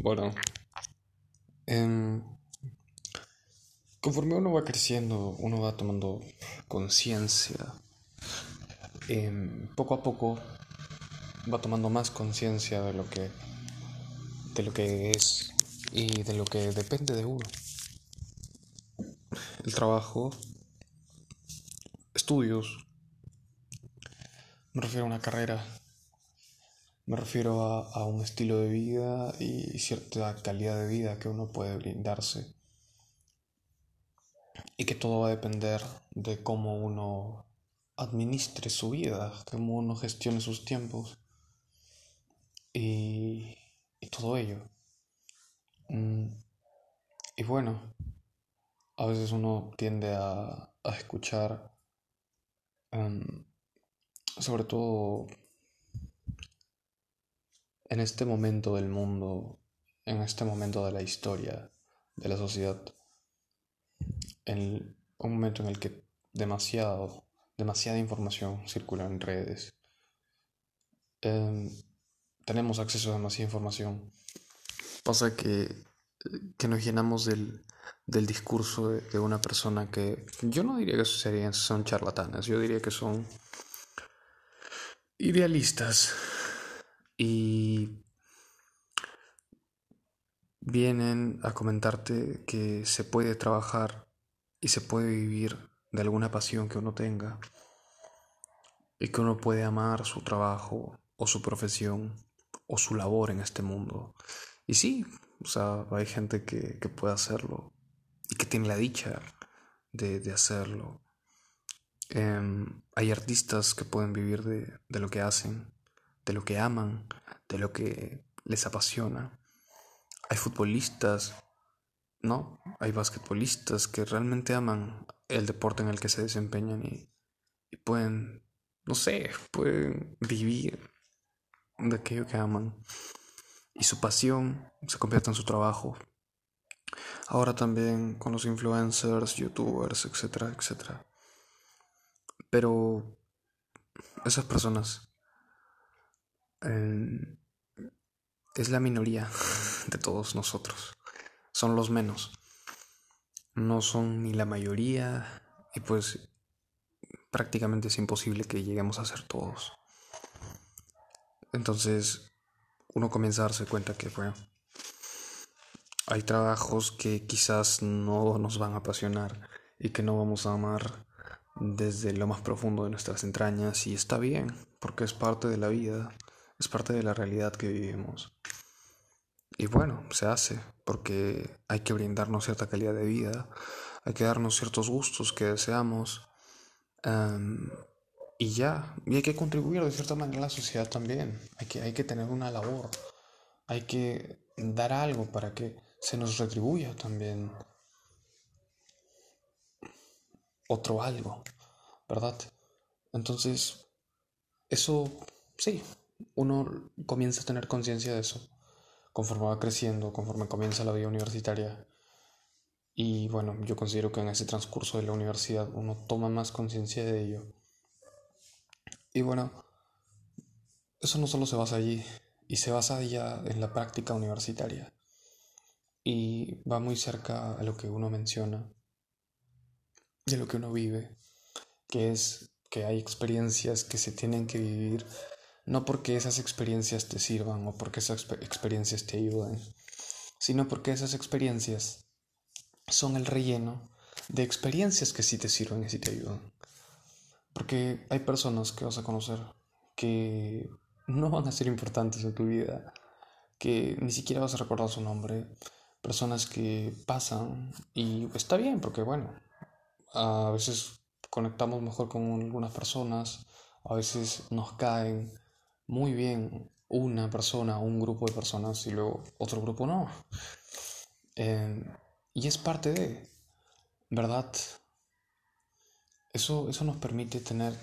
Bueno, em, conforme uno va creciendo, uno va tomando conciencia. Em, poco a poco va tomando más conciencia de lo que de lo que es y de lo que depende de uno. El trabajo, estudios, me refiero a una carrera me refiero a, un estilo de vida y cierta calidad de vida que uno puede brindarse. Y que todo va a depender de cómo uno administre su vida, cómo uno gestione sus tiempos y, todo ello. Mm, y bueno, a veces uno tiende a, escuchar, em, sobre todo en este momento del mundo, en este momento de la historia, de la sociedad, en un momento en el que demasiado, demasiada información circula en redes, em, tenemos acceso a demasiada información. Pasa que, que nos llenamos del, del discurso de, una persona que yo no diría que serían, son charlatanes, yo diría que son idealistas y vienen a comentarte que se puede trabajar y se puede vivir de alguna pasión que uno tenga y que uno puede amar su trabajo o su profesión o su labor en este mundo. Y sí, o sea, hay gente que, puede hacerlo y que tiene la dicha de, hacerlo. Em, hay artistas que pueden vivir de, de lo que hacen de lo que aman, de lo que les apasiona. Hay futbolistas, ¿no? Hay basquetbolistas que realmente aman el deporte en el que se desempeñan y, pueden, no sé, pueden vivir de aquello que aman. Y su pasión se convierte en su trabajo. Ahora también con los influencers, youtubers, etcétera, etcétera. Pero esas personas es la minoría de todos nosotros. Son los menos. No son ni la mayoría y pues prácticamente es imposible que lleguemos a ser todos. Entonces uno comienza a darse cuenta que, bueno, hay trabajos que quizás no nos van a apasionar y que no vamos a amar desde lo más profundo de nuestras entrañas y está bien, porque es parte de la vida es parte de la realidad que vivimos. Y bueno, se hace porque hay que brindarnos cierta calidad de vida, hay que darnos ciertos gustos que deseamos em, y ya, y hay que contribuir de cierta manera a la sociedad también, hay que, hay que tener una labor, hay que dar algo para que se nos retribuya también otro algo, ¿verdad? Entonces, eso sí, uno comienza a tener conciencia de eso conforme va creciendo, conforme comienza la vida universitaria. Y bueno, yo considero que en ese transcurso de la universidad uno toma más conciencia de ello. Y bueno, eso no solo se basa allí, y se basa ya en la práctica universitaria. Y va muy cerca a lo que uno menciona, de lo que uno vive, que es que hay experiencias que se tienen que vivir no porque esas experiencias te sirvan o porque esas experiencias te ayuden, sino porque esas experiencias son el relleno de experiencias que sí te sirven y sí te ayudan. Porque hay personas que vas a conocer que no van a ser importantes en tu vida, que ni siquiera vas a recordar su nombre, personas que pasan y está bien, porque bueno, a veces conectamos mejor con algunas personas, a veces nos caen, muy bien una persona un grupo de personas y luego otro grupo no. Eh, y es parte de, ¿verdad? Eso, eso nos permite tener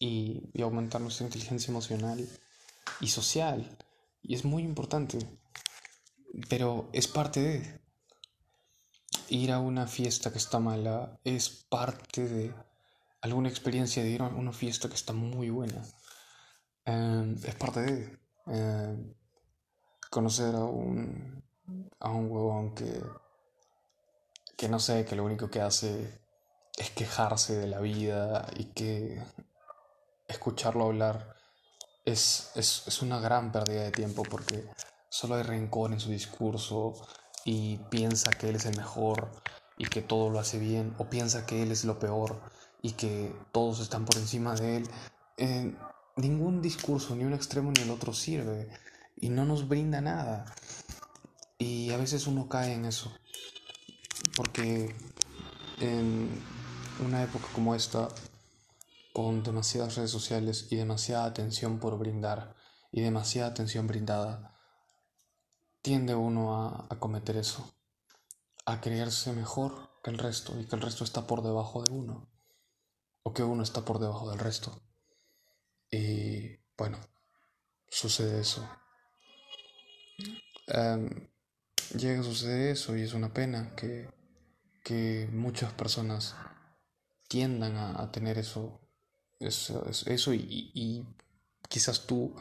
y, y aumentar nuestra inteligencia emocional y social. Y es muy importante. Pero es parte de. Ir a una fiesta que está mala es parte de alguna experiencia de ir a una fiesta que está muy buena. Em, es parte de em, conocer a un a un huevón que, que no sé, que lo único que hace es quejarse de la vida y que escucharlo hablar es, es, es una gran pérdida de tiempo porque solo hay rencor en su discurso y piensa que él es el mejor y que todo lo hace bien o piensa que él es lo peor y que todos están por encima de él. Eh, ningún discurso, ni un extremo ni el otro sirve y no nos brinda nada. Y a veces uno cae en eso. Porque en una época como esta, con demasiadas redes sociales y demasiada atención por brindar y demasiada atención brindada, tiende uno a, a cometer eso, a creerse mejor que el resto y que el resto está por debajo de uno, o que uno está por debajo del resto. Y bueno, sucede eso. Em, llega a suceder eso y es una pena que, que muchas personas tiendan a, tener eso, eso, eso y, y, quizás tú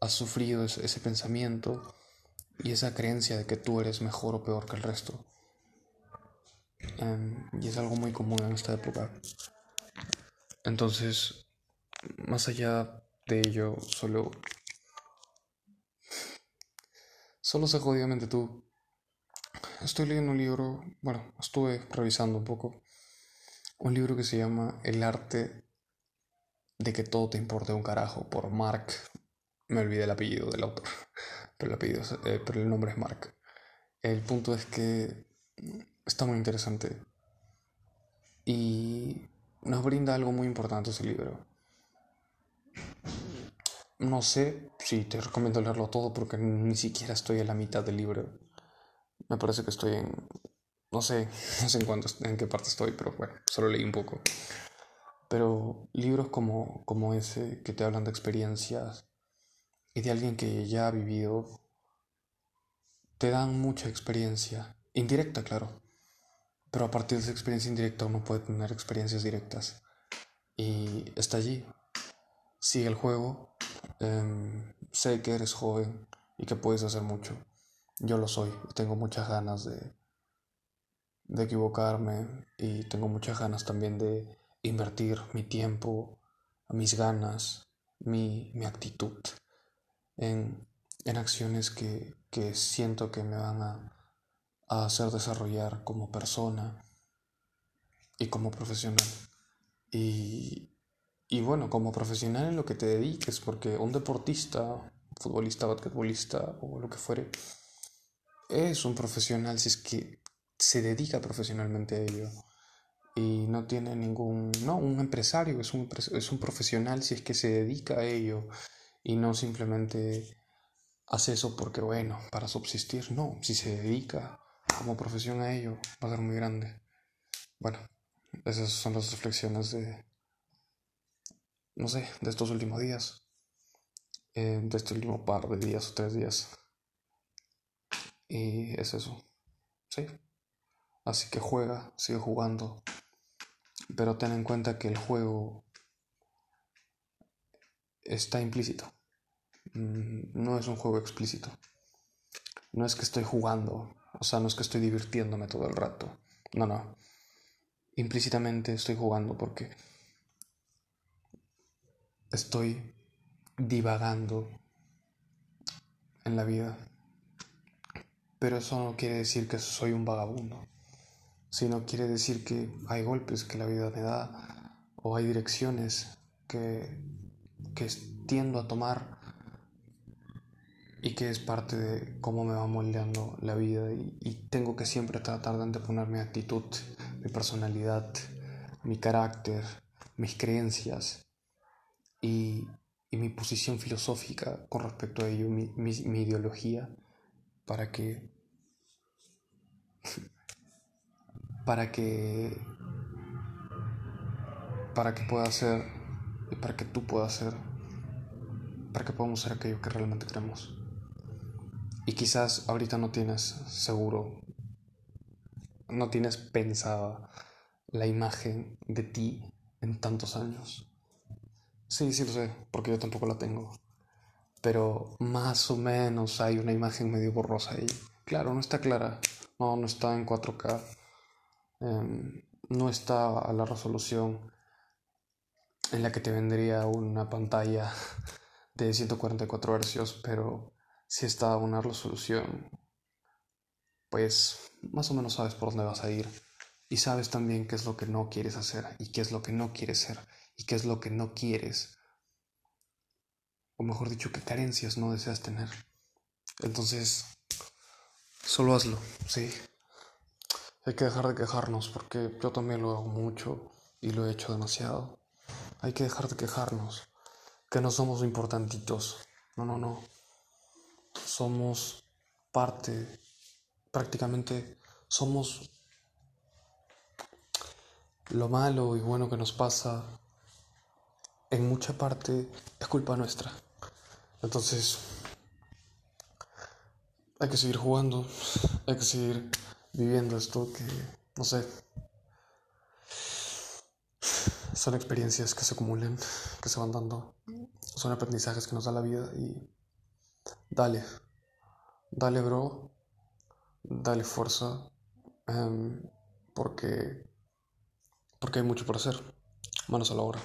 has sufrido ese, ese pensamiento y esa creencia de que tú eres mejor o peor que el resto. Em, y es algo muy común en esta época. Entonces, más allá de ello, solo Solo sé jodidamente tú. Estoy leyendo un libro, bueno, estuve revisando un poco, un libro que se llama El arte de que todo te importe un carajo, por Mark. Me olvidé el apellido del autor, pero el, apellido, eh, pero el nombre es Mark. El punto es que está muy interesante y nos brinda algo muy importante ese libro. No sé si te recomiendo leerlo todo porque ni siquiera estoy en la mitad del libro. Me parece que estoy en... No sé, no sé en, cuánto, en qué parte estoy, pero bueno, solo leí un poco. Pero libros como, como ese que te hablan de experiencias y de alguien que ya ha vivido, te dan mucha experiencia, indirecta, claro. Pero a partir de esa experiencia indirecta uno puede tener experiencias directas. Y está allí. Sigue el juego, Em, sé que eres joven y que puedes hacer mucho. Yo lo soy tengo muchas ganas de, de equivocarme y tengo muchas ganas también de invertir mi tiempo, mis ganas, mi, mi actitud en, en acciones que, que, siento que me van a, a hacer desarrollar como persona y como profesional. Y, y bueno, como profesional en lo que te dediques, porque un deportista, futbolista, basquetbolista o lo que fuere, es un profesional si es que se dedica profesionalmente a ello. Y no tiene ningún... No, un empresario es un, es un profesional si es que se dedica a ello y no simplemente hace eso porque, bueno, para subsistir. No, si se dedica como profesión a ello, va a ser muy grande. Bueno, esas son las reflexiones de, no sé, de estos últimos días, eh, de este último par de días o tres días. Y es eso, sí. Así que juega, sigue jugando, pero ten en cuenta que el juego está implícito. Mm, no es un juego explícito. No es que estoy jugando, o sea, no es que estoy divirtiéndome todo el rato. No, no. Implícitamente estoy jugando porque estoy divagando en la vida. Pero eso no quiere decir que soy un vagabundo, sino quiere decir que hay golpes que la vida me da o hay direcciones que, que tiendo a tomar y que es parte de cómo me va moldeando la vida y, y tengo que siempre tratar de anteponer mi actitud, mi personalidad, mi carácter, mis creencias y, mi posición filosófica con respecto a ello, mi, mi, ideología, para que para que para que pueda ser para que tú puedas ser para que podamos ser aquello que realmente queremos. Y quizás ahorita no tienes seguro no tienes pensada la imagen de ti en tantos años Sí, sí lo sé, porque yo tampoco la tengo. Pero más o menos hay una imagen medio borrosa ahí. Claro, no está clara. No, no está en 4K. Em, no está a la resolución en la que te vendría una pantalla de 144 Hz, pero si está a una resolución, pues más o menos sabes por dónde vas a ir y sabes también qué es lo que no quieres hacer y qué es lo que no quieres ser y qué es lo que no quieres, o mejor dicho, qué carencias no deseas tener. Entonces, solo hazlo, sí. Hay que dejar de quejarnos porque yo también lo hago mucho y lo he hecho demasiado. Hay que dejar de quejarnos, que no somos importantitos. No, no, no. Somos parte, prácticamente somos lo malo y bueno que nos pasa en mucha parte es culpa nuestra. Entonces, hay que seguir jugando, hay que seguir viviendo esto que, no sé, son experiencias que se acumulan, que se van dando, son aprendizajes que nos da la vida y dale, dale bro, dale fuerza, em, porque, porque hay mucho por hacer, manos a la obra.